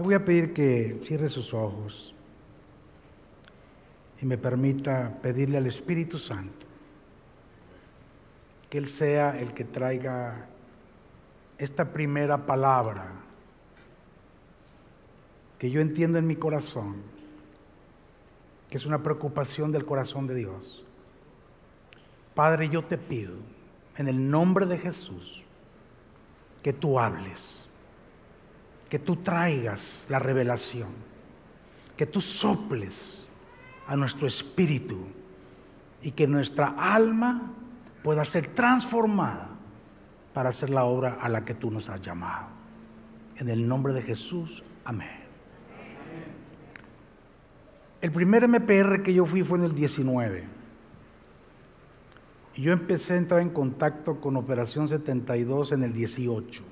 Le voy a pedir que cierre sus ojos y me permita pedirle al Espíritu Santo que Él sea el que traiga esta primera palabra que yo entiendo en mi corazón, que es una preocupación del corazón de Dios. Padre, yo te pido, en el nombre de Jesús, que tú hables, que tú traigas la revelación, que tú soples a nuestro espíritu y que nuestra alma pueda ser transformada para hacer la obra a la que tú nos has llamado. En el nombre de Jesús, amén. El primer MPR que yo fui fue en el 19. Y yo empecé a entrar en contacto con Operación 72 en el 18.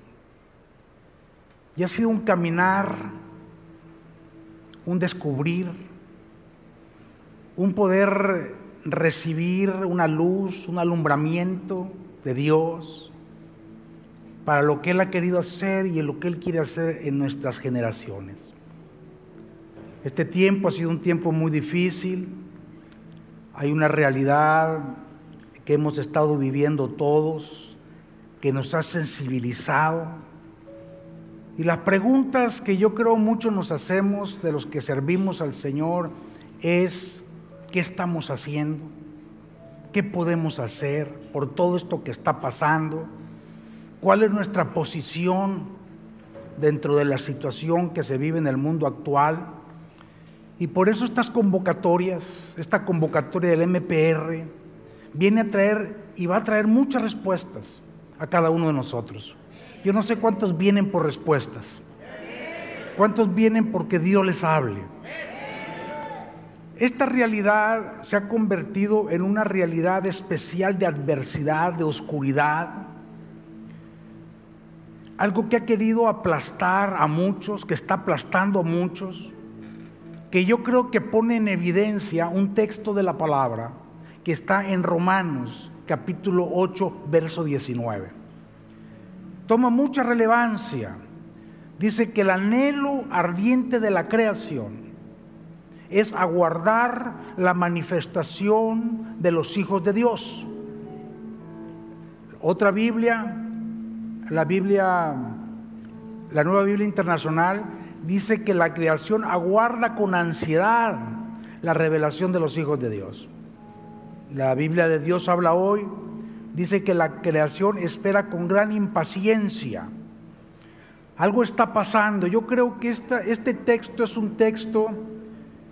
Y ha sido un caminar, un descubrir, un poder recibir una luz, un alumbramiento de Dios para lo que Él ha querido hacer y en lo que Él quiere hacer en nuestras generaciones. Este tiempo ha sido un tiempo muy difícil. Hay una realidad que hemos estado viviendo todos, que nos ha sensibilizado. Y las preguntas que yo creo muchos nos hacemos de los que servimos al Señor es, ¿qué estamos haciendo? ¿Qué podemos hacer por todo esto que está pasando? ¿Cuál es nuestra posición dentro de la situación que se vive en el mundo actual? Y por eso estas convocatorias, esta convocatoria del MPR, viene a traer y va a traer muchas respuestas a cada uno de nosotros. Yo no sé cuántos vienen por respuestas. ¿Cuántos vienen porque Dios les hable? Esta realidad se ha convertido en una realidad especial de adversidad, de oscuridad. Algo que ha querido aplastar a muchos, que está aplastando a muchos que yo creo que pone en evidencia un texto de la palabra que está en Romanos capítulo 8, verso 19. Toma mucha relevancia. Dice que el anhelo ardiente de la creación es aguardar la manifestación de los hijos de Dios. Otra Biblia, la Biblia, la nueva Biblia internacional, dice que la creación aguarda con ansiedad la revelación de los hijos de Dios. La Biblia de Dios habla hoy, dice que la creación espera con gran impaciencia. Algo está pasando. Yo creo que este texto es un texto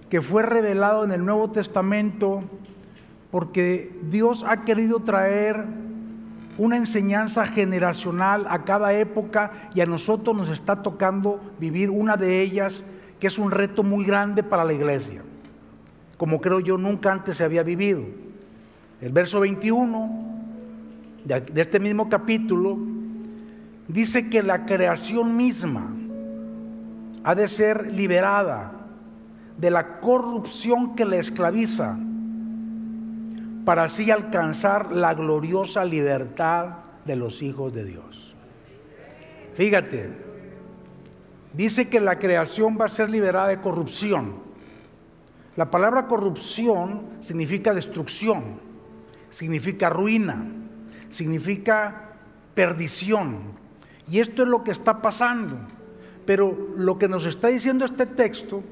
que fue revelado en el Nuevo Testamento porque Dios ha querido traer una enseñanza generacional a cada época y a nosotros nos está tocando vivir una de ellas que es un reto muy grande para la iglesia, como creo yo nunca antes se había vivido. El verso 21 de este mismo capítulo dice que la creación misma ha de ser liberada de la corrupción que la esclaviza para así alcanzar la gloriosa libertad de los hijos de Dios. Fíjate, dice que la creación va a ser liberada de corrupción. La palabra corrupción significa destrucción, significa ruina, significa perdición. Y esto es lo que está pasando. Pero lo que nos está diciendo este texto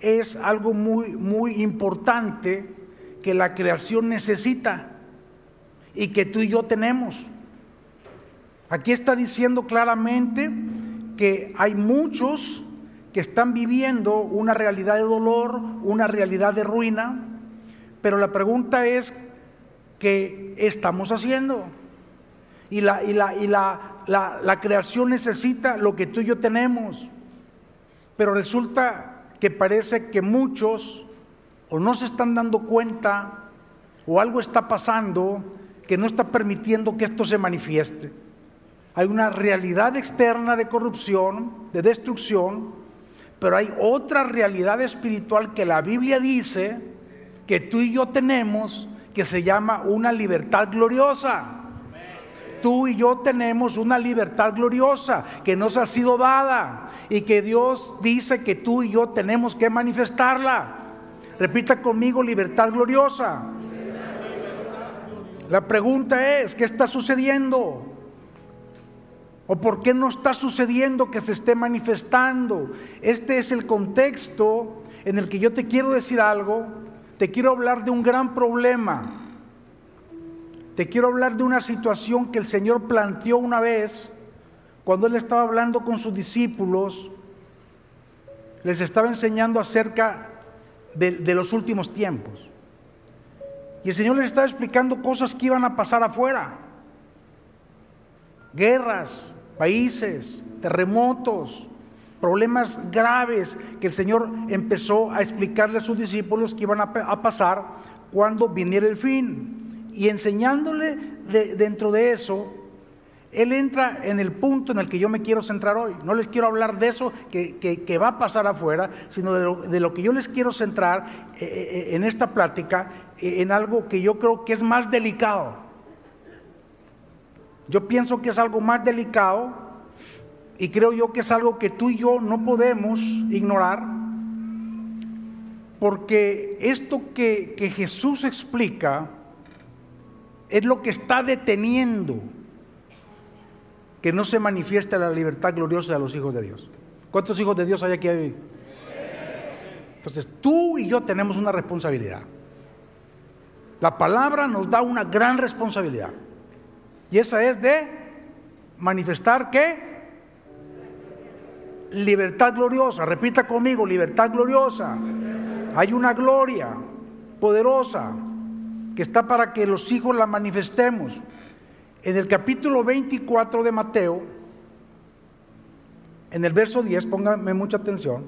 es algo muy, muy importante que la creación necesita y que tú y yo tenemos. Aquí está diciendo claramente que hay muchos que están viviendo una realidad de dolor, una realidad de ruina, pero la pregunta es, ¿qué estamos haciendo? Y la, y la, y la, la creación necesita lo que tú y yo tenemos, pero resulta que parece que muchos o no se están dando cuenta o algo está pasando que no está permitiendo que esto se manifieste. Hay una realidad externa de corrupción, de destrucción, pero hay otra realidad espiritual que la Biblia dice que tú y yo tenemos que se llama una libertad gloriosa. tú y yo tenemos una libertad gloriosa que nos ha sido dada y que Dios dice que tú y yo tenemos que manifestarla. Repita conmigo, libertad gloriosa. La pregunta es, ¿qué está sucediendo? ¿O por qué no está sucediendo que se esté manifestando? Este es el contexto en el que yo te quiero decir algo, te quiero hablar de un gran problema. Te quiero hablar de una situación que el Señor planteó una vez cuando Él estaba hablando con sus discípulos, les estaba enseñando acerca de, los últimos tiempos. Y el Señor les estaba explicando cosas que iban a pasar afuera. Guerras, países, terremotos, problemas graves que el Señor empezó a explicarle a sus discípulos que iban a, pasar cuando viniera el fin. Y enseñándole dentro de eso, Él entra en el punto en el que yo me quiero centrar hoy. No les quiero hablar de eso que, va a pasar afuera, sino de lo, que yo les quiero centrar eh, eh, en esta plática, eh, en algo que yo creo que es más delicado. Yo pienso que es algo más delicado y creo yo que es algo que tú y yo no podemos ignorar, porque esto que, Jesús explica es lo que está deteniendo que no se manifieste la libertad gloriosa de los hijos de Dios. ¿Cuántos hijos de Dios hay aquí? Entonces, tú y yo tenemos una responsabilidad. La palabra nos da una gran responsabilidad. Y esa es de manifestar que libertad gloriosa. Repita conmigo, libertad gloriosa. Hay una gloria poderosa que está para que los hijos la manifestemos. En el capítulo 24 de Mateo, en el verso 10, pónganme mucha atención,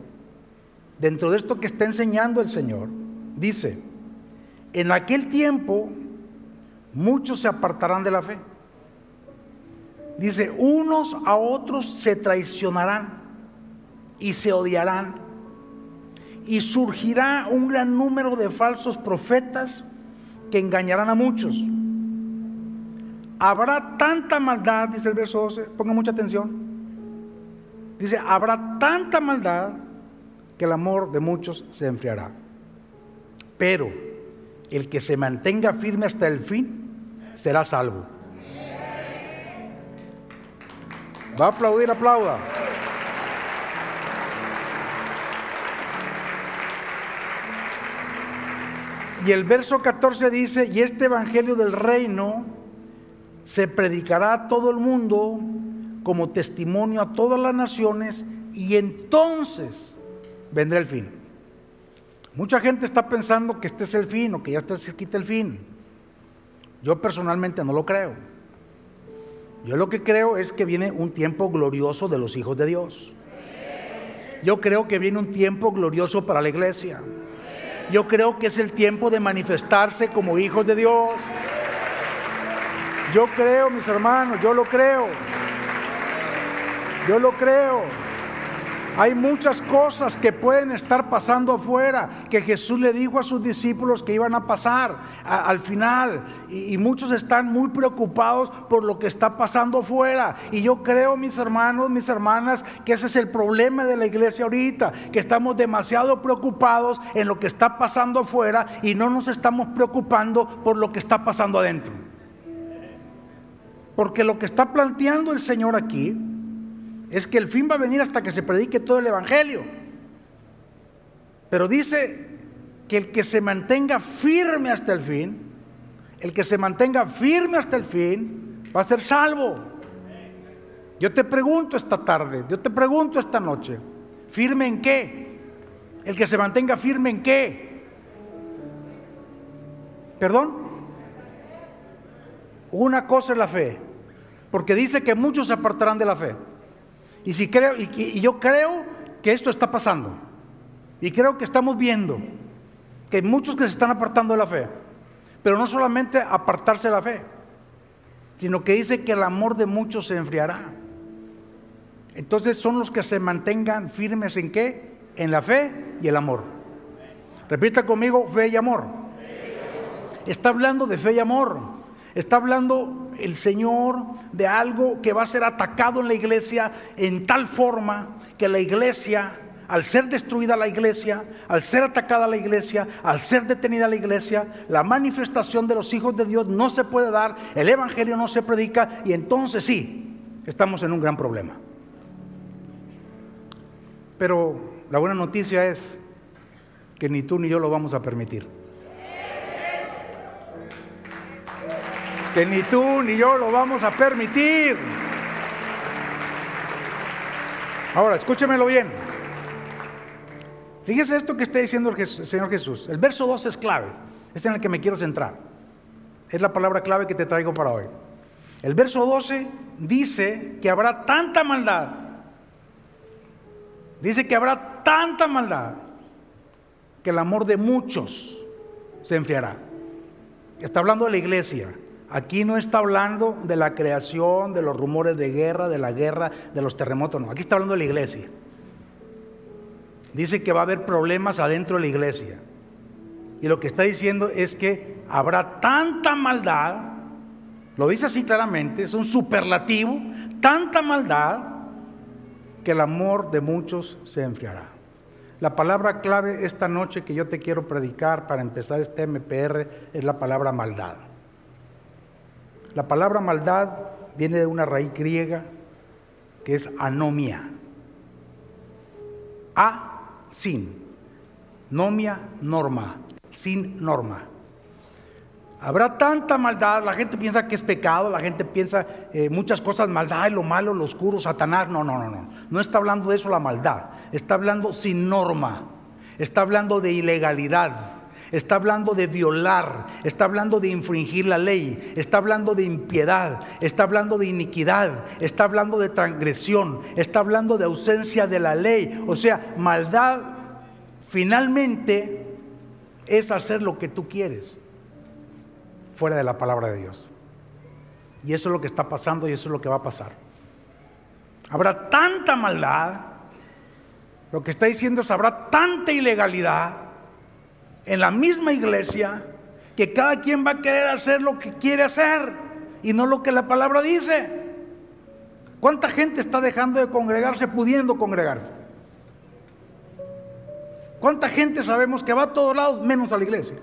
dentro de esto que está enseñando el Señor, dice, en aquel tiempo muchos se apartarán de la fe. Dice, unos a otros se traicionarán y se odiarán. Y surgirá un gran número de falsos profetas que engañarán a muchos. Habrá tanta maldad, dice el verso 12, ponga mucha atención. Dice, habrá tanta maldad que el amor de muchos se enfriará. Pero el que se mantenga firme hasta el fin será salvo. Va a aplaudir, aplauda. Y el verso 14 dice, y este Evangelio del reino se predicará a todo el mundo como testimonio a todas las naciones y entonces vendrá el fin. Mucha gente está pensando que este es el fin o que ya está cerquita el fin. Yo personalmente no lo creo. Yo lo que creo es que viene un tiempo glorioso de los hijos de Dios. Yo creo que viene un tiempo glorioso para la iglesia. Yo creo que es el tiempo de manifestarse como hijos de Dios. Yo creo, mis hermanos, yo lo creo. Yo lo creo. Hay muchas cosas que pueden estar pasando afuera, que Jesús le dijo a sus discípulos que iban a pasar al final. Y, y, muchos están muy preocupados por lo que está pasando afuera. Y yo creo, mis hermanos, mis hermanas, que ese es el problema de la iglesia ahorita, que estamos demasiado preocupados en lo que está pasando afuera y no nos estamos preocupando por lo que está pasando adentro. Porque lo que está planteando el Señor aquí es que el fin va a venir hasta que se predique todo el Evangelio. Pero dice que el que se mantenga firme hasta el fin, el que se mantenga firme hasta el fin, va a ser salvo. Yo te pregunto esta tarde, yo te pregunto esta noche, ¿firme en qué? El que se mantenga firme en qué? ¿Perdón? Una cosa es la fe, porque dice que muchos se apartarán de la fe. Y, si creo, y, yo creo que esto está pasando. Y creo que estamos viendo que hay muchos que se están apartando de la fe. Pero no solamente apartarse de la fe, sino que dice que el amor de muchos se enfriará. Entonces son los que se mantengan firmes en qué? En la fe y el amor. Repita conmigo, fe y amor. Está hablando de fe y amor. Está hablando el Señor de algo que va a ser atacado en la iglesia en tal forma que la iglesia, al ser destruida la iglesia, al ser atacada la iglesia, al ser detenida la iglesia, la manifestación de los hijos de Dios no se puede dar, el Evangelio no se predica y entonces sí, estamos en un gran problema. Pero la buena noticia es que ni tú ni yo lo vamos a permitir. Que ni tú ni yo lo vamos a permitir. Ahora, escúchemelo bien. Fíjese esto que está diciendo el Señor Jesús. El verso 2 es clave. Es en el que me quiero centrar. Es la palabra clave que te traigo para hoy. El verso 12 dice que habrá tanta maldad. Dice que habrá tanta maldad que el amor de muchos se enfriará. Está hablando de la iglesia. Aquí no está hablando de la creación, de los rumores de guerra, de la guerra, de los terremotos, no. Aquí está hablando de la iglesia. Dice que va a haber problemas adentro de la iglesia. Y lo que está diciendo es que habrá tanta maldad, lo dice así claramente, es un superlativo, tanta maldad que el amor de muchos se enfriará. La palabra clave esta noche que yo te quiero predicar para empezar este MPR es la palabra maldad. La palabra maldad viene de una raíz griega que es anomia. A, sin. Nomia, norma. Sin norma. Habrá tanta maldad, la gente piensa que es pecado, la gente piensa eh, muchas cosas, maldad, lo malo, lo oscuro, Satanás. No, no, no, no. No está hablando de eso la maldad. Está hablando sin norma. Está hablando de ilegalidad está hablando de violar, está hablando de infringir la ley, está hablando de impiedad, está hablando de iniquidad, está hablando de transgresión, está hablando de ausencia de la ley. O sea, maldad finalmente es hacer lo que tú quieres fuera de la palabra de Dios. Y eso es lo que está pasando y eso es lo que va a pasar. Habrá tanta maldad, lo que está diciendo es habrá tanta ilegalidad en la misma iglesia que cada quien va a querer hacer lo que quiere hacer y no lo que la palabra dice. ¿Cuánta gente está dejando de congregarse pudiendo congregarse? ¿Cuánta gente sabemos que va a todos lados menos a la iglesia?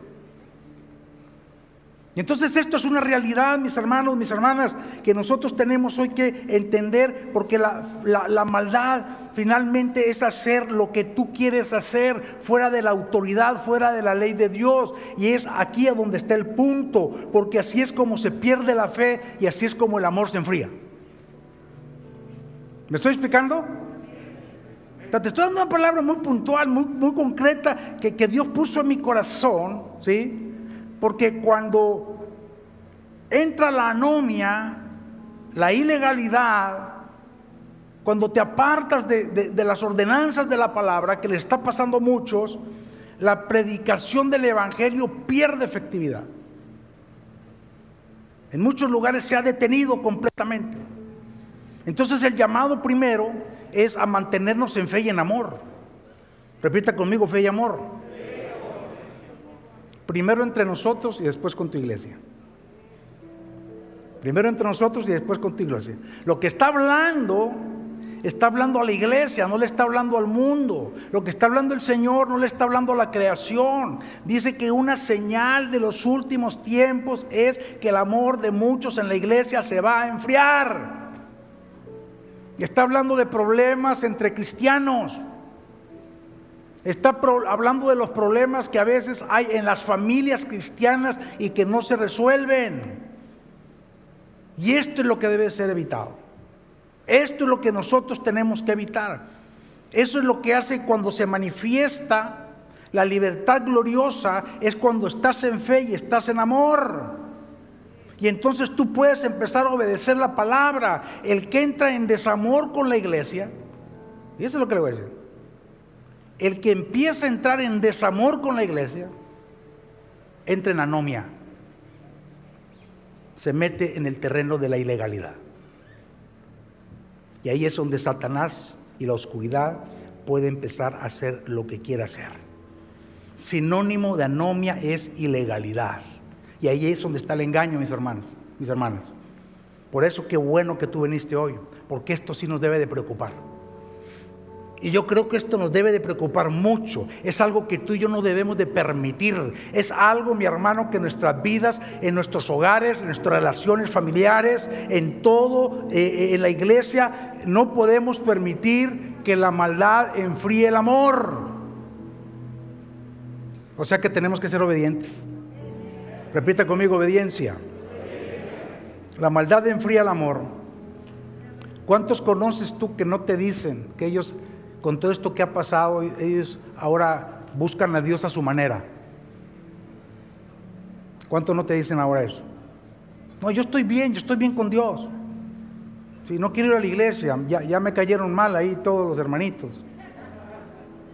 Y entonces esto es una realidad, mis hermanos, mis hermanas, que nosotros tenemos hoy que entender, porque la, la, maldad finalmente es hacer lo que tú quieres hacer fuera de la autoridad, fuera de la ley de Dios. Y es aquí a donde está el punto, porque así es como se pierde la fe y así es como el amor se enfría. ¿Me estoy explicando? Te estoy dando una palabra muy puntual, muy, muy concreta, que, que Dios puso en mi corazón, ¿sí? Porque cuando entra la anomia, la ilegalidad, cuando te apartas de, las ordenanzas de la palabra, que le está pasando a muchos, la predicación del Evangelio pierde efectividad. En muchos lugares se ha detenido completamente. Entonces el llamado primero es a mantenernos en fe y en amor. Repita conmigo, fe y amor. Primero entre nosotros y después con tu iglesia. Primero entre nosotros y después con tu iglesia. Lo que está hablando, está hablando a la iglesia, no le está hablando al mundo. Lo que está hablando el Señor no le está hablando a la creación. Dice que una señal de los últimos tiempos es que el amor de muchos en la iglesia se va a enfriar. Está hablando de problemas entre cristianos. Está hablando de los problemas que a veces hay en las familias cristianas y que no se resuelven. Y esto es lo que debe ser evitado. Esto es lo que nosotros tenemos que evitar. Eso es lo que hace cuando se manifiesta la libertad gloriosa, es cuando estás en fe y estás en amor. Y entonces tú puedes empezar a obedecer la palabra. El que entra en desamor con la iglesia, y eso es lo que le voy a decir el que empieza a entrar en desamor con la iglesia, entra en anomia, se mete en el terreno de la ilegalidad. Y ahí es donde Satanás y la oscuridad puede empezar a hacer lo que quiera hacer. Sinónimo de anomia es ilegalidad. Y ahí es donde está el engaño, mis hermanos. mis hermanas. Por eso qué bueno que tú viniste hoy, porque esto sí nos debe de preocupar. Y yo creo que esto nos debe de preocupar mucho. Es algo que tú y yo no debemos de permitir. Es algo, mi hermano, que en nuestras vidas, en nuestros hogares, en nuestras relaciones familiares, en todo, eh, eh, en la iglesia, no podemos permitir que la maldad enfríe el amor. O sea que tenemos que ser obedientes. Repita conmigo, obediencia. La maldad enfría el amor. ¿Cuántos conoces tú que no te dicen que ellos con todo esto que ha pasado, ellos ahora buscan a Dios a su manera. ¿Cuántos no te dicen ahora eso? No, yo estoy bien, yo estoy bien con Dios. Si no quiero ir a la iglesia, ya, me cayeron mal ahí todos los hermanitos.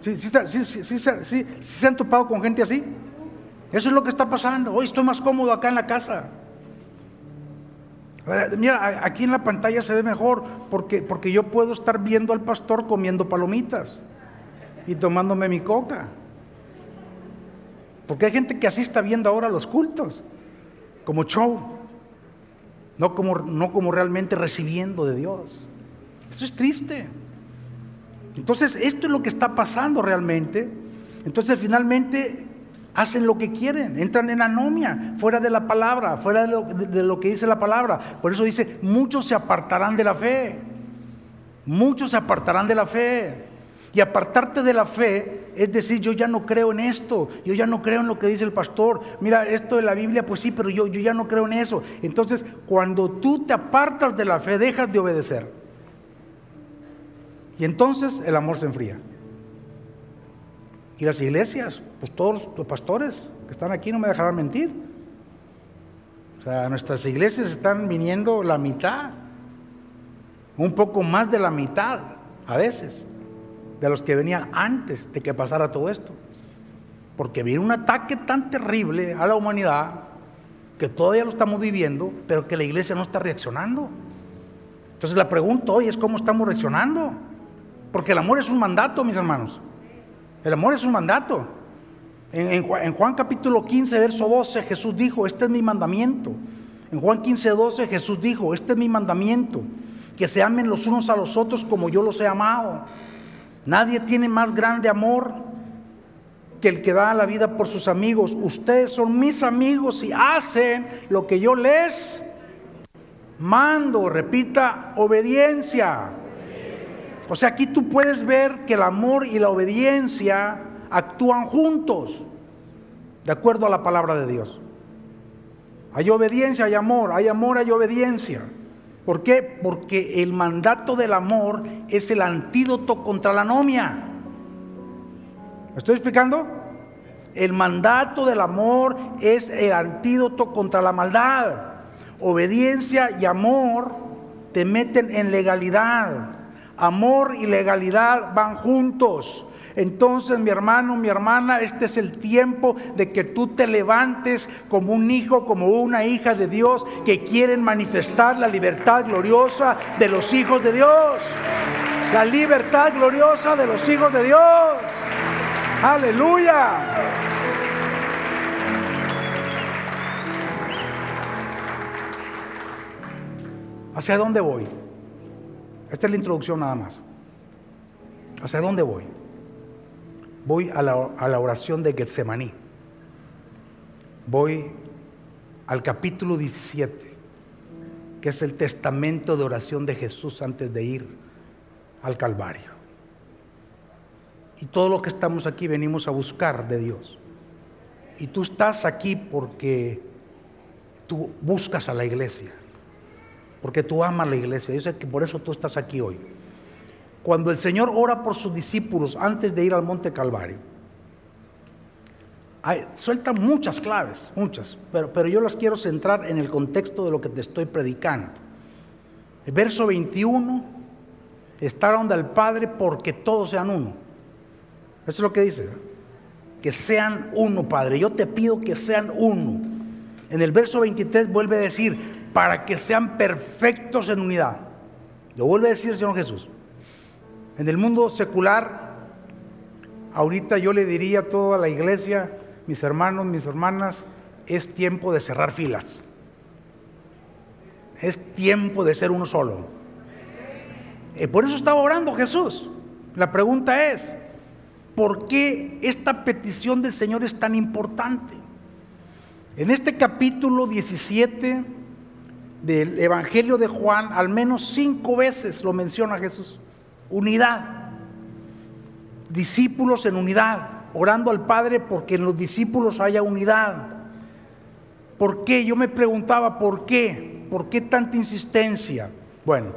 ¿Sí, sí, sí, se han topado con gente así? Eso es lo que está pasando. Hoy estoy más cómodo acá en la casa. Eh, mira, aquí en la pantalla se ve mejor porque, porque yo puedo estar viendo al pastor comiendo palomitas y tomándome mi coca. Porque hay gente que así está viendo ahora los cultos, como show, no como, no como realmente recibiendo de Dios. Eso es triste. Entonces, esto es lo que está pasando realmente. Entonces, finalmente, hacen lo que quieren, entran en anomia, fuera de la palabra, fuera de lo, que dice la palabra. Por eso dice, muchos se apartarán de la fe, muchos se apartarán de la fe. Y apartarte de la fe es decir, yo ya no creo en esto, yo ya no creo en lo que dice el pastor. Mira, esto de la Biblia, pues sí, pero yo, yo ya no creo en eso. Entonces, cuando tú te apartas de la fe, dejas de obedecer. Y entonces el amor se enfría. Y las iglesias, pues todos los pastores que están aquí no me dejarán mentir. O sea, nuestras iglesias están viniendo la mitad, un poco más de la mitad a veces, de los que venían antes de que pasara todo esto. Porque viene un ataque tan terrible a la humanidad que todavía lo estamos viviendo, pero que la iglesia no está reaccionando. Entonces la pregunta hoy es cómo estamos reaccionando. Porque el amor es un mandato, mis hermanos. El amor es un mandato. En, Juan capítulo 15, verso 12, Jesús dijo, este es mi mandamiento. En Juan 15, 12, Jesús dijo, este es mi mandamiento, que se amen los unos a los otros como yo los he amado. Nadie tiene más grande amor que el que da la vida por sus amigos. Ustedes son mis amigos y hacen lo que yo les mando. Repita, obediencia. O sea, aquí tú puedes ver que el amor y la obediencia actúan juntos, de acuerdo a la palabra de Dios. Hay obediencia, hay amor, hay amor, hay obediencia. ¿Por qué? Porque el mandato del amor es el antídoto contra la anomia. ¿Me estoy explicando? El mandato del amor es el antídoto contra la maldad. Obediencia y amor te meten en legalidad Amor y legalidad van juntos. Entonces, mi hermano, mi hermana, este es el tiempo de que tú te levantes como un hijo, como una hija de Dios que quieren manifestar la libertad gloriosa de los hijos de Dios. La libertad gloriosa de los hijos de Dios. Aleluya. ¿Hacia dónde voy? Esta es la introducción nada más. ¿Hacia dónde voy? Voy a la, oración de Getsemaní. Voy al capítulo 17, que es el testamento de oración de Jesús antes de ir al Calvario. Y todo lo que estamos aquí venimos a buscar de Dios. Y tú estás aquí porque tú buscas a la iglesia porque tú amas la iglesia. Yo sé que por eso tú estás aquí hoy. Cuando el Señor ora por sus discípulos antes de ir al monte Calvario, suelta muchas claves, muchas, pero, pero yo las quiero centrar en el contexto de lo que te estoy predicando. El verso 21 está donde el Padre porque todos sean uno. Eso es lo que dice. Que sean uno, Padre. Yo te pido que sean uno. En el verso 23 vuelve a decir, para que sean perfectos en unidad. Lo vuelve a decir el Señor Jesús. En el mundo secular, ahorita yo le diría a toda la iglesia, mis hermanos, mis hermanas, es tiempo de cerrar filas. Es tiempo de ser uno solo. Eh, por eso estaba orando Jesús. La pregunta es, ¿por qué esta petición del Señor es tan importante? En este capítulo 17 del Evangelio de Juan, al menos cinco veces lo menciona Jesús. Unidad. Discípulos en unidad, orando al Padre porque en los discípulos haya unidad. ¿Por qué? Yo me preguntaba, ¿por qué? ¿Por qué tanta insistencia? Bueno,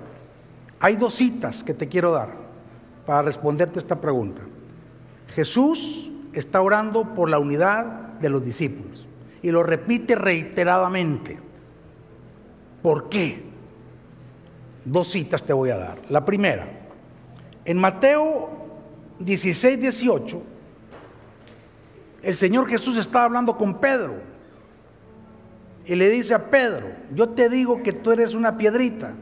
hay dos citas que te quiero dar para responderte esta pregunta. Jesús está orando por la unidad de los discípulos y lo repite reiteradamente. ¿Por qué? Dos citas te voy a dar. La primera, en Mateo 16, 18, el Señor Jesús está hablando con Pedro y le dice a Pedro, yo te digo que tú eres una piedrita.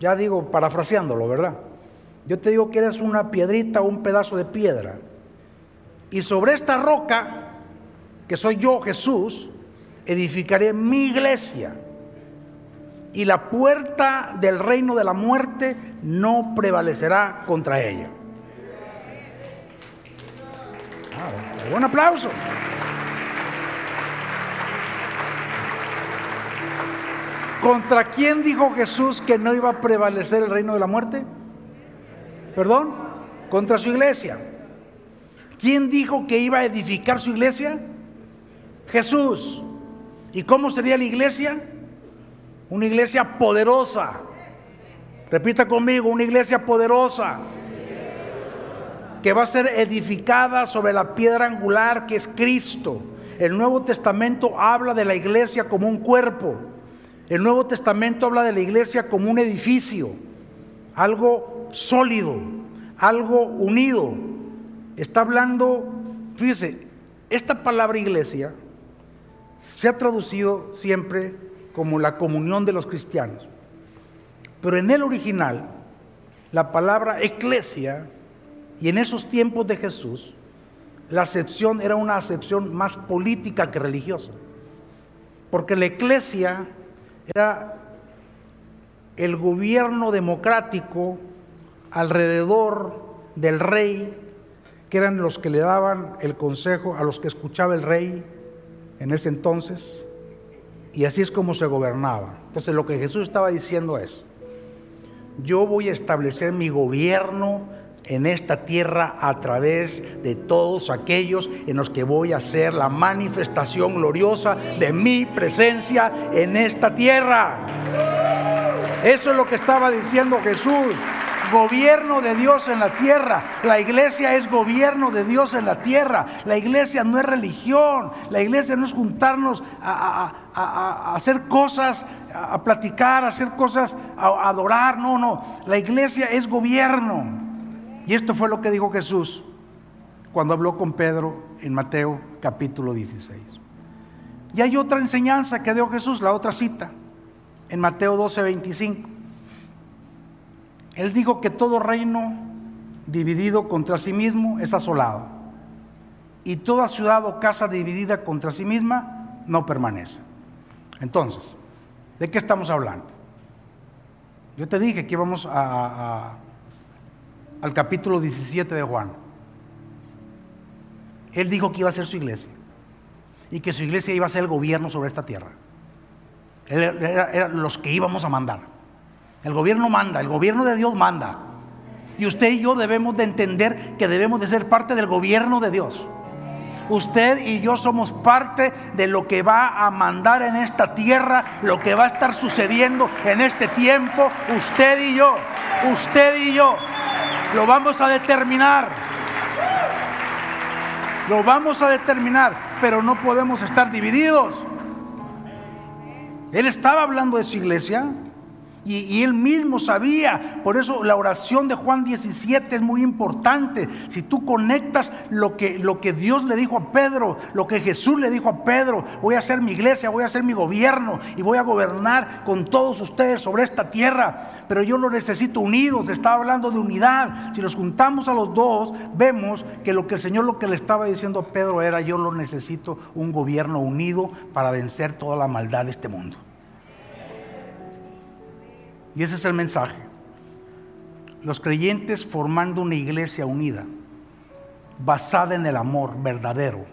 Ya digo, parafraseándolo, ¿verdad? Yo te digo que eres una piedrita o un pedazo de piedra. Y sobre esta roca, que soy yo, Jesús, edificaré mi iglesia. Y la puerta del reino de la muerte no prevalecerá contra ella. Ah, buen aplauso. ¿Contra quién dijo Jesús que no iba a prevalecer el reino de la muerte? ¿Perdón? Contra su iglesia. ¿Quién dijo que iba a edificar su iglesia? Jesús. ¿Y cómo sería la iglesia? Una iglesia poderosa. Repita conmigo, una iglesia poderosa. Que va a ser edificada sobre la piedra angular que es Cristo. El Nuevo Testamento habla de la iglesia como un cuerpo. El Nuevo Testamento habla de la iglesia como un edificio, algo sólido, algo unido. Está hablando, fíjese, esta palabra iglesia se ha traducido siempre como la comunión de los cristianos. Pero en el original, la palabra eclesia, y en esos tiempos de Jesús, la acepción era una acepción más política que religiosa. Porque la eclesia era el gobierno democrático alrededor del rey, que eran los que le daban el consejo a los que escuchaba el rey en ese entonces, y así es como se gobernaba. Entonces lo que Jesús estaba diciendo es, yo voy a establecer mi gobierno en esta tierra a través de todos aquellos en los que voy a hacer la manifestación gloriosa de mi presencia en esta tierra. Eso es lo que estaba diciendo Jesús. Gobierno de Dios en la tierra. La iglesia es gobierno de Dios en la tierra. La iglesia no es religión. La iglesia no es juntarnos a, hacer cosas, a, platicar, a hacer cosas, a adorar. No, no. La iglesia es gobierno. Y esto fue lo que dijo Jesús cuando habló con Pedro en Mateo capítulo 16. Y hay otra enseñanza que dio Jesús, la otra cita, en Mateo 12, 25. Él dijo que todo reino dividido contra sí mismo es asolado. Y toda ciudad o casa dividida contra sí misma no permanece. Entonces, ¿de qué estamos hablando? Yo te dije que íbamos a, al capítulo 17 de Juan. Él dijo que iba a ser su iglesia y que su iglesia iba a ser el gobierno sobre esta tierra. Eran los que íbamos a mandar. El gobierno manda, el gobierno de Dios manda. Y usted y yo debemos de entender que debemos de ser parte del gobierno de Dios. Usted y yo somos parte de lo que va a mandar en esta tierra, lo que va a estar sucediendo en este tiempo. Usted y yo, usted y yo. Lo vamos a determinar. Lo vamos a determinar, pero no podemos estar divididos. Él estaba hablando de su iglesia, y, él mismo sabía, por eso la oración de Juan 17 es muy importante. Si tú conectas lo que, lo que Dios le dijo a Pedro, lo que Jesús le dijo a Pedro, voy a hacer mi iglesia, voy a hacer mi gobierno y voy a gobernar con todos ustedes sobre esta tierra, pero yo lo necesito unidos, estaba hablando de unidad. Si los juntamos a los dos, vemos que lo que el Señor lo que le estaba diciendo a Pedro era, yo lo necesito un gobierno unido para vencer toda la maldad de este mundo. Y ese es el mensaje. Los creyentes formando una iglesia unida, basada en el amor verdadero,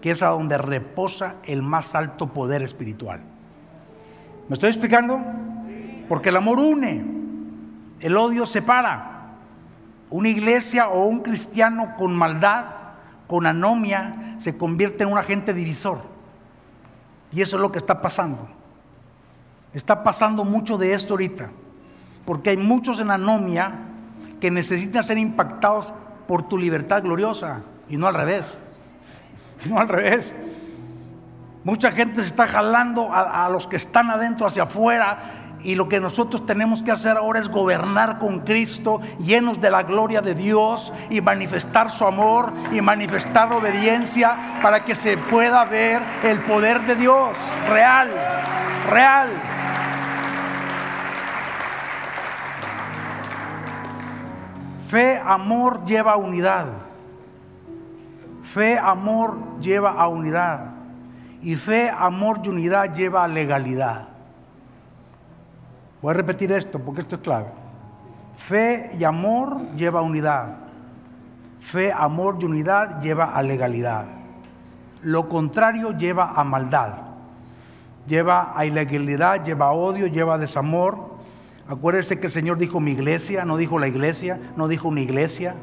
que es a donde reposa el más alto poder espiritual. ¿Me estoy explicando? Porque el amor une, el odio separa. Una iglesia o un cristiano con maldad, con anomia, se convierte en un agente divisor. Y eso es lo que está pasando. Está pasando mucho de esto ahorita, porque hay muchos en anomia que necesitan ser impactados por tu libertad gloriosa y no al revés. No al revés. Mucha gente se está jalando a, a, los que están adentro hacia afuera y lo que nosotros tenemos que hacer ahora es gobernar con Cristo, llenos de la gloria de Dios y manifestar su amor y manifestar obediencia para que se pueda ver el poder de Dios real, real. Fe, amor lleva a unidad. Fe, amor lleva a unidad. Y fe, amor y unidad lleva a legalidad. Voy a repetir esto porque esto es clave. Fe y amor lleva a unidad. Fe, amor y unidad lleva a legalidad. Lo contrario lleva a maldad. Lleva a ilegalidad, lleva a odio, lleva a desamor, Acuérdese que el Señor dijo mi iglesia, no dijo la iglesia, no dijo una iglesia,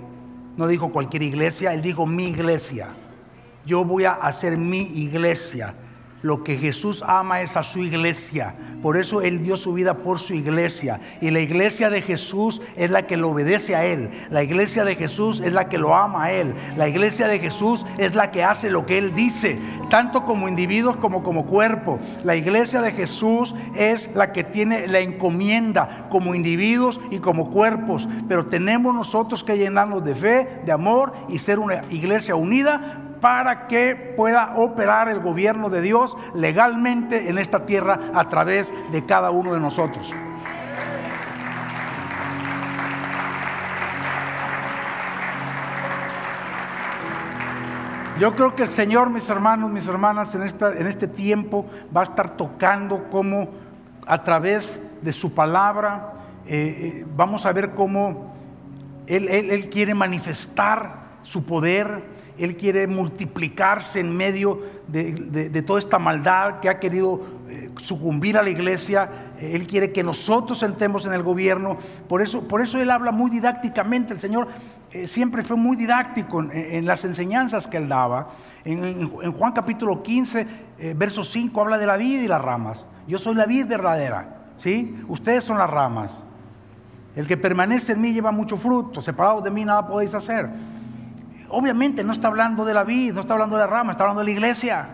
no dijo cualquier iglesia, Él dijo mi iglesia. Yo voy a hacer mi iglesia. Lo que Jesús ama es a su iglesia. Por eso Él dio su vida por su iglesia. Y la iglesia de Jesús es la que lo obedece a Él. La iglesia de Jesús es la que lo ama a Él. La iglesia de Jesús es la que hace lo que Él dice, tanto como individuos como como cuerpo. La iglesia de Jesús es la que tiene la encomienda como individuos y como cuerpos. Pero tenemos nosotros que llenarnos de fe, de amor y ser una iglesia unida para que pueda operar el gobierno de Dios legalmente en esta tierra a través de cada uno de nosotros. Yo creo que el Señor, mis hermanos, mis hermanas, en, esta, en este tiempo va a estar tocando cómo a través de su palabra eh, eh, vamos a ver cómo él, él quiere manifestar su poder, él quiere multiplicarse en medio de, toda esta maldad que ha querido eh, sucumbir a la iglesia. Él quiere que nosotros entremos en el gobierno. Por eso, por eso Él habla muy didácticamente. El Señor eh, siempre fue muy didáctico en, las enseñanzas que Él daba. En, Juan capítulo 15, eh, verso 5, habla de la vida y las ramas. Yo soy la vid verdadera. ¿sí? Ustedes son las ramas. El que permanece en mí lleva mucho fruto. Separados de mí nada podéis hacer obviamente no está hablando de la vid, no está hablando de la rama, está hablando de la iglesia.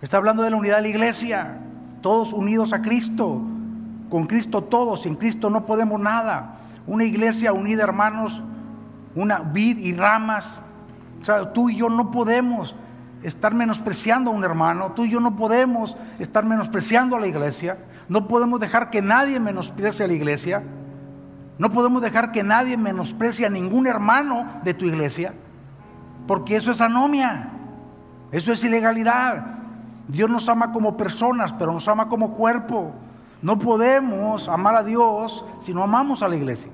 Está hablando de la unidad de la iglesia. Todos unidos a Cristo. Con Cristo todos, sin Cristo no podemos nada. Una iglesia unida, hermanos, una vid y ramas. Tú y yo no podemos estar menospreciando a un hermano, tú y yo no podemos estar menospreciando a la iglesia, no podemos dejar que nadie menosprecie a la iglesia. No podemos dejar que nadie menosprecie a ningún hermano de tu iglesia, porque eso es anomia, eso es ilegalidad. Dios nos ama como personas, pero nos ama como cuerpo. No podemos amar a Dios si no amamos a la iglesia.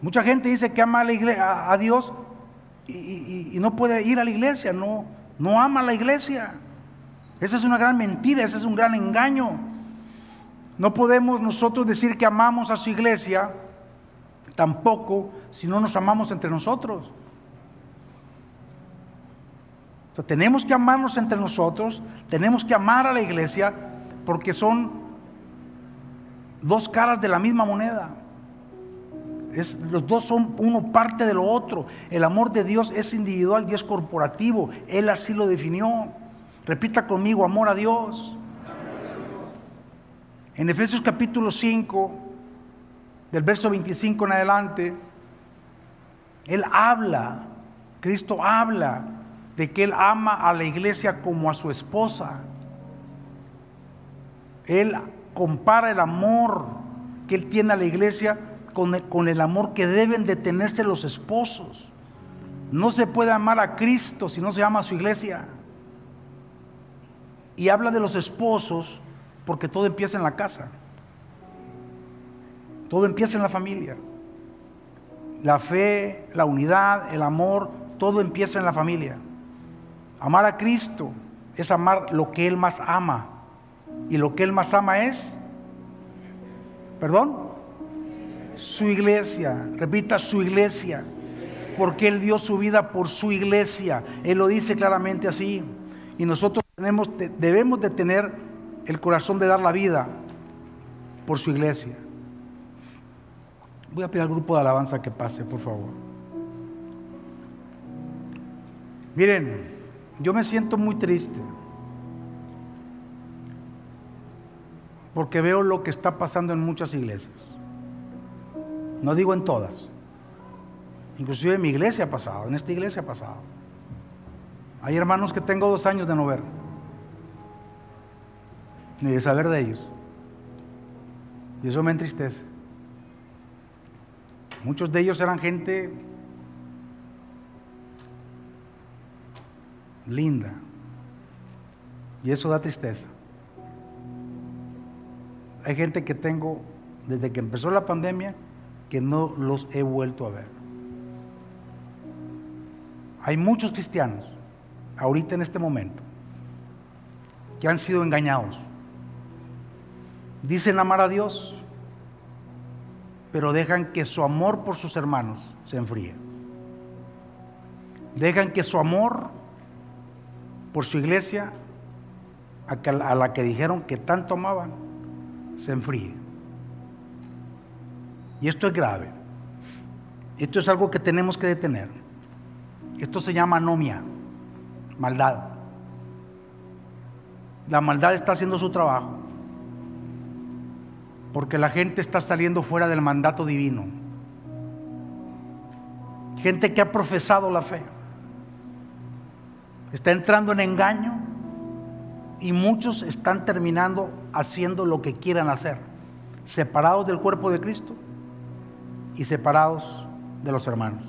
Mucha gente dice que ama a, la iglesia, a Dios y, no puede ir a la iglesia, no, no ama a la iglesia. Esa es una gran mentira, ese es un gran engaño. No podemos nosotros decir que amamos a su iglesia tampoco si no nos amamos entre nosotros. tenemos que amarnos entre nosotros, tenemos que amar a la iglesia porque son dos caras de la misma moneda. los dos son uno parte de lo otro. El amor de Dios es individual y es corporativo. Él así lo definió. Repita conmigo, amor a Dios. En Efesios capítulo 5, del verso 25 en adelante, Él habla, Cristo habla de que Él ama a la iglesia como a su esposa. Él compara el amor que Él tiene a la iglesia con el, amor que deben de tenerse los esposos. No se puede amar a Cristo si no se ama a su iglesia. Y habla de los esposos porque todo empieza en la casa. Todo empieza en la familia. La fe, la unidad, el amor, todo empieza en la familia. Amar a Cristo es amar lo que Él más ama. Y lo que Él más ama es, perdón, su iglesia. Repita, su iglesia. Porque Él dio su vida por su iglesia. Él lo dice claramente así. Y nosotros tenemos, debemos de tener el corazón de dar la vida por su iglesia. Voy a pedir al grupo de alabanza que pase, por favor. Miren, yo me siento muy triste porque veo lo que está pasando en muchas iglesias. No digo en todas. Inclusive en mi iglesia ha pasado, en esta iglesia ha pasado. Hay hermanos que tengo dos años de no ver, ni de saber de ellos. Y eso me entristece. Muchos de ellos eran gente linda. Y eso da tristeza. Hay gente que tengo, desde que empezó la pandemia, que no los he vuelto a ver. Hay muchos cristianos, ahorita en este momento, que han sido engañados. Dicen amar a Dios, pero dejan que su amor por sus hermanos se enfríe. Dejan que su amor por su iglesia, a la que dijeron que tanto amaban, se enfríe. Y esto es grave. Esto es algo que tenemos que detener. Esto se llama anomia, maldad. La maldad está haciendo su trabajo. Porque la gente está saliendo fuera del mandato divino. Gente que ha profesado la fe. Está entrando en engaño y muchos están terminando haciendo lo que quieran hacer, separados del cuerpo de Cristo y separados de los hermanos,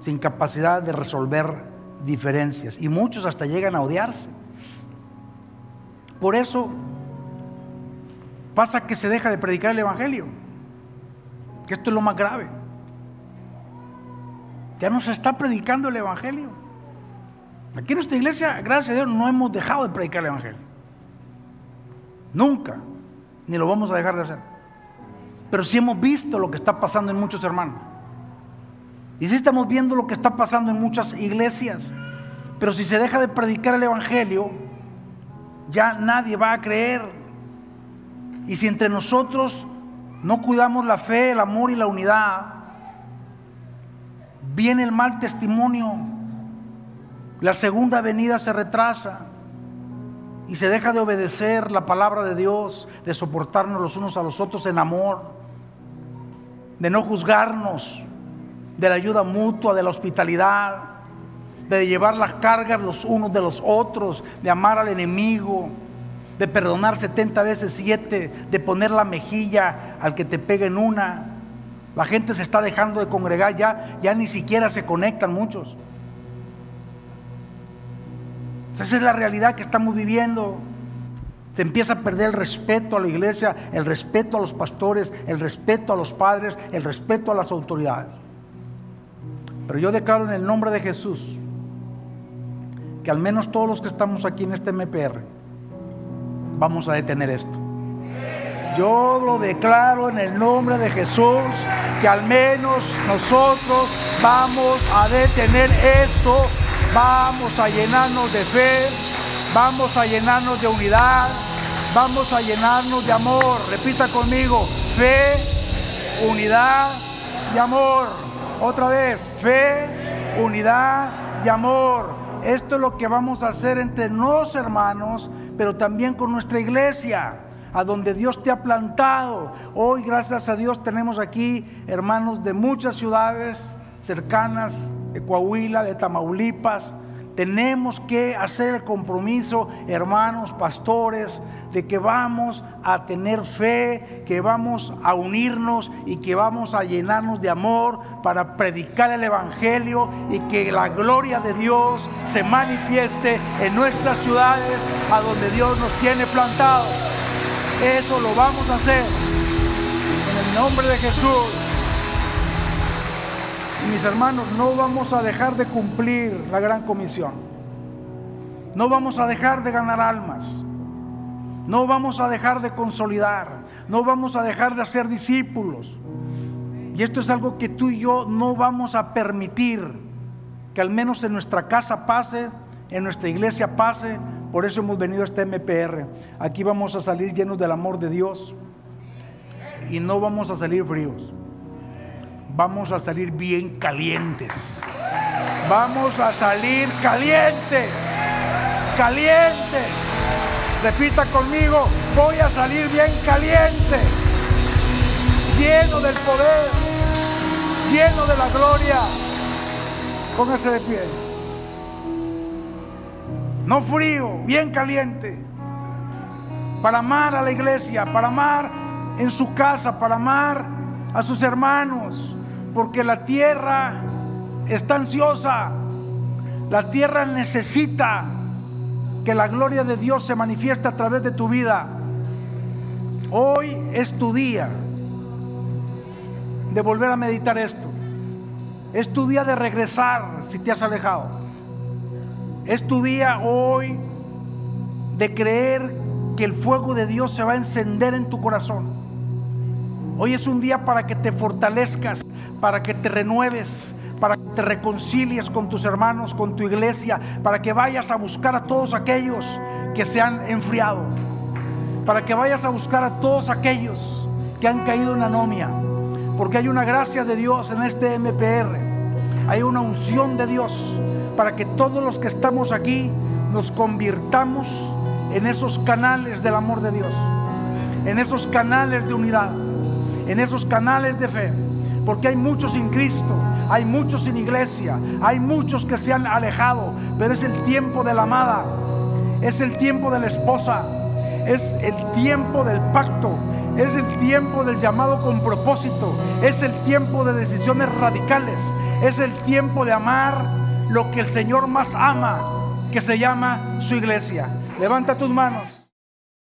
sin capacidad de resolver diferencias y muchos hasta llegan a odiarse. Por eso pasa que se deja de predicar el Evangelio, que esto es lo más grave. Ya no se está predicando el Evangelio. Aquí en nuestra iglesia, gracias a Dios, no hemos dejado de predicar el Evangelio. Nunca. Ni lo vamos a dejar de hacer. Pero sí hemos visto lo que está pasando en muchos hermanos. Y sí estamos viendo lo que está pasando en muchas iglesias. Pero si se deja de predicar el Evangelio, ya nadie va a creer. Y si entre nosotros no cuidamos la fe, el amor y la unidad, viene el mal testimonio la segunda venida se retrasa y se deja de obedecer la palabra de Dios, de soportarnos los unos a los otros en amor, de no juzgarnos, de la ayuda mutua, de la hospitalidad, de llevar las cargas los unos de los otros, de amar al enemigo, de perdonar 70 veces 7, de poner la mejilla al que te pega en una. La gente se está dejando de congregar, ya, ya ni siquiera se conectan muchos. Esa es la realidad que estamos viviendo. Se empieza a perder el respeto a la iglesia, el respeto a los pastores, el respeto a los padres, el respeto a las autoridades. Pero yo declaro en el nombre de Jesús que al menos todos los que estamos aquí en este MPR vamos a detener esto. Yo lo declaro en el nombre de Jesús que al menos nosotros vamos a detener esto Vamos a llenarnos de fe, vamos a llenarnos de unidad, vamos a llenarnos de amor. Repita conmigo, fe, unidad y amor. Otra vez, fe, unidad y amor. Esto es lo que vamos a hacer entre nos hermanos, pero también con nuestra iglesia, a donde Dios te ha plantado. Hoy, gracias a Dios, tenemos aquí hermanos de muchas ciudades cercanas de Coahuila, de Tamaulipas. Tenemos que hacer el compromiso, hermanos, pastores, de que vamos a tener fe, que vamos a unirnos y que vamos a llenarnos de amor para predicar el Evangelio y que la gloria de Dios se manifieste en nuestras ciudades a donde Dios nos tiene plantado. Eso lo vamos a hacer en el nombre de Jesús. Mis hermanos, no vamos a dejar de cumplir la gran comisión. No vamos a dejar de ganar almas. No vamos a dejar de consolidar. No vamos a dejar de hacer discípulos. Y esto es algo que tú y yo no vamos a permitir que al menos en nuestra casa pase, en nuestra iglesia pase. Por eso hemos venido a este MPR. Aquí vamos a salir llenos del amor de Dios y no vamos a salir fríos. Vamos a salir bien calientes. Vamos a salir calientes. Calientes. Repita conmigo, voy a salir bien caliente. Lleno del poder. Lleno de la gloria. Póngase de pie. No frío, bien caliente. Para amar a la iglesia, para amar en su casa, para amar a sus hermanos. Porque la tierra está ansiosa. La tierra necesita que la gloria de Dios se manifieste a través de tu vida. Hoy es tu día de volver a meditar esto. Es tu día de regresar si te has alejado. Es tu día hoy de creer que el fuego de Dios se va a encender en tu corazón. Hoy es un día para que te fortalezcas, para que te renueves, para que te reconcilies con tus hermanos, con tu iglesia, para que vayas a buscar a todos aquellos que se han enfriado, para que vayas a buscar a todos aquellos que han caído en anomia, porque hay una gracia de Dios en este MPR, hay una unción de Dios para que todos los que estamos aquí nos convirtamos en esos canales del amor de Dios, en esos canales de unidad, en esos canales de fe, porque hay muchos sin Cristo, hay muchos sin iglesia, hay muchos que se han alejado, pero es el tiempo de la amada, es el tiempo de la esposa, es el tiempo del pacto, es el tiempo del llamado con propósito. Es el tiempo de decisiones radicales. Es el tiempo de amar lo que el Señor más ama, que se llama su iglesia. Levanta tus manos.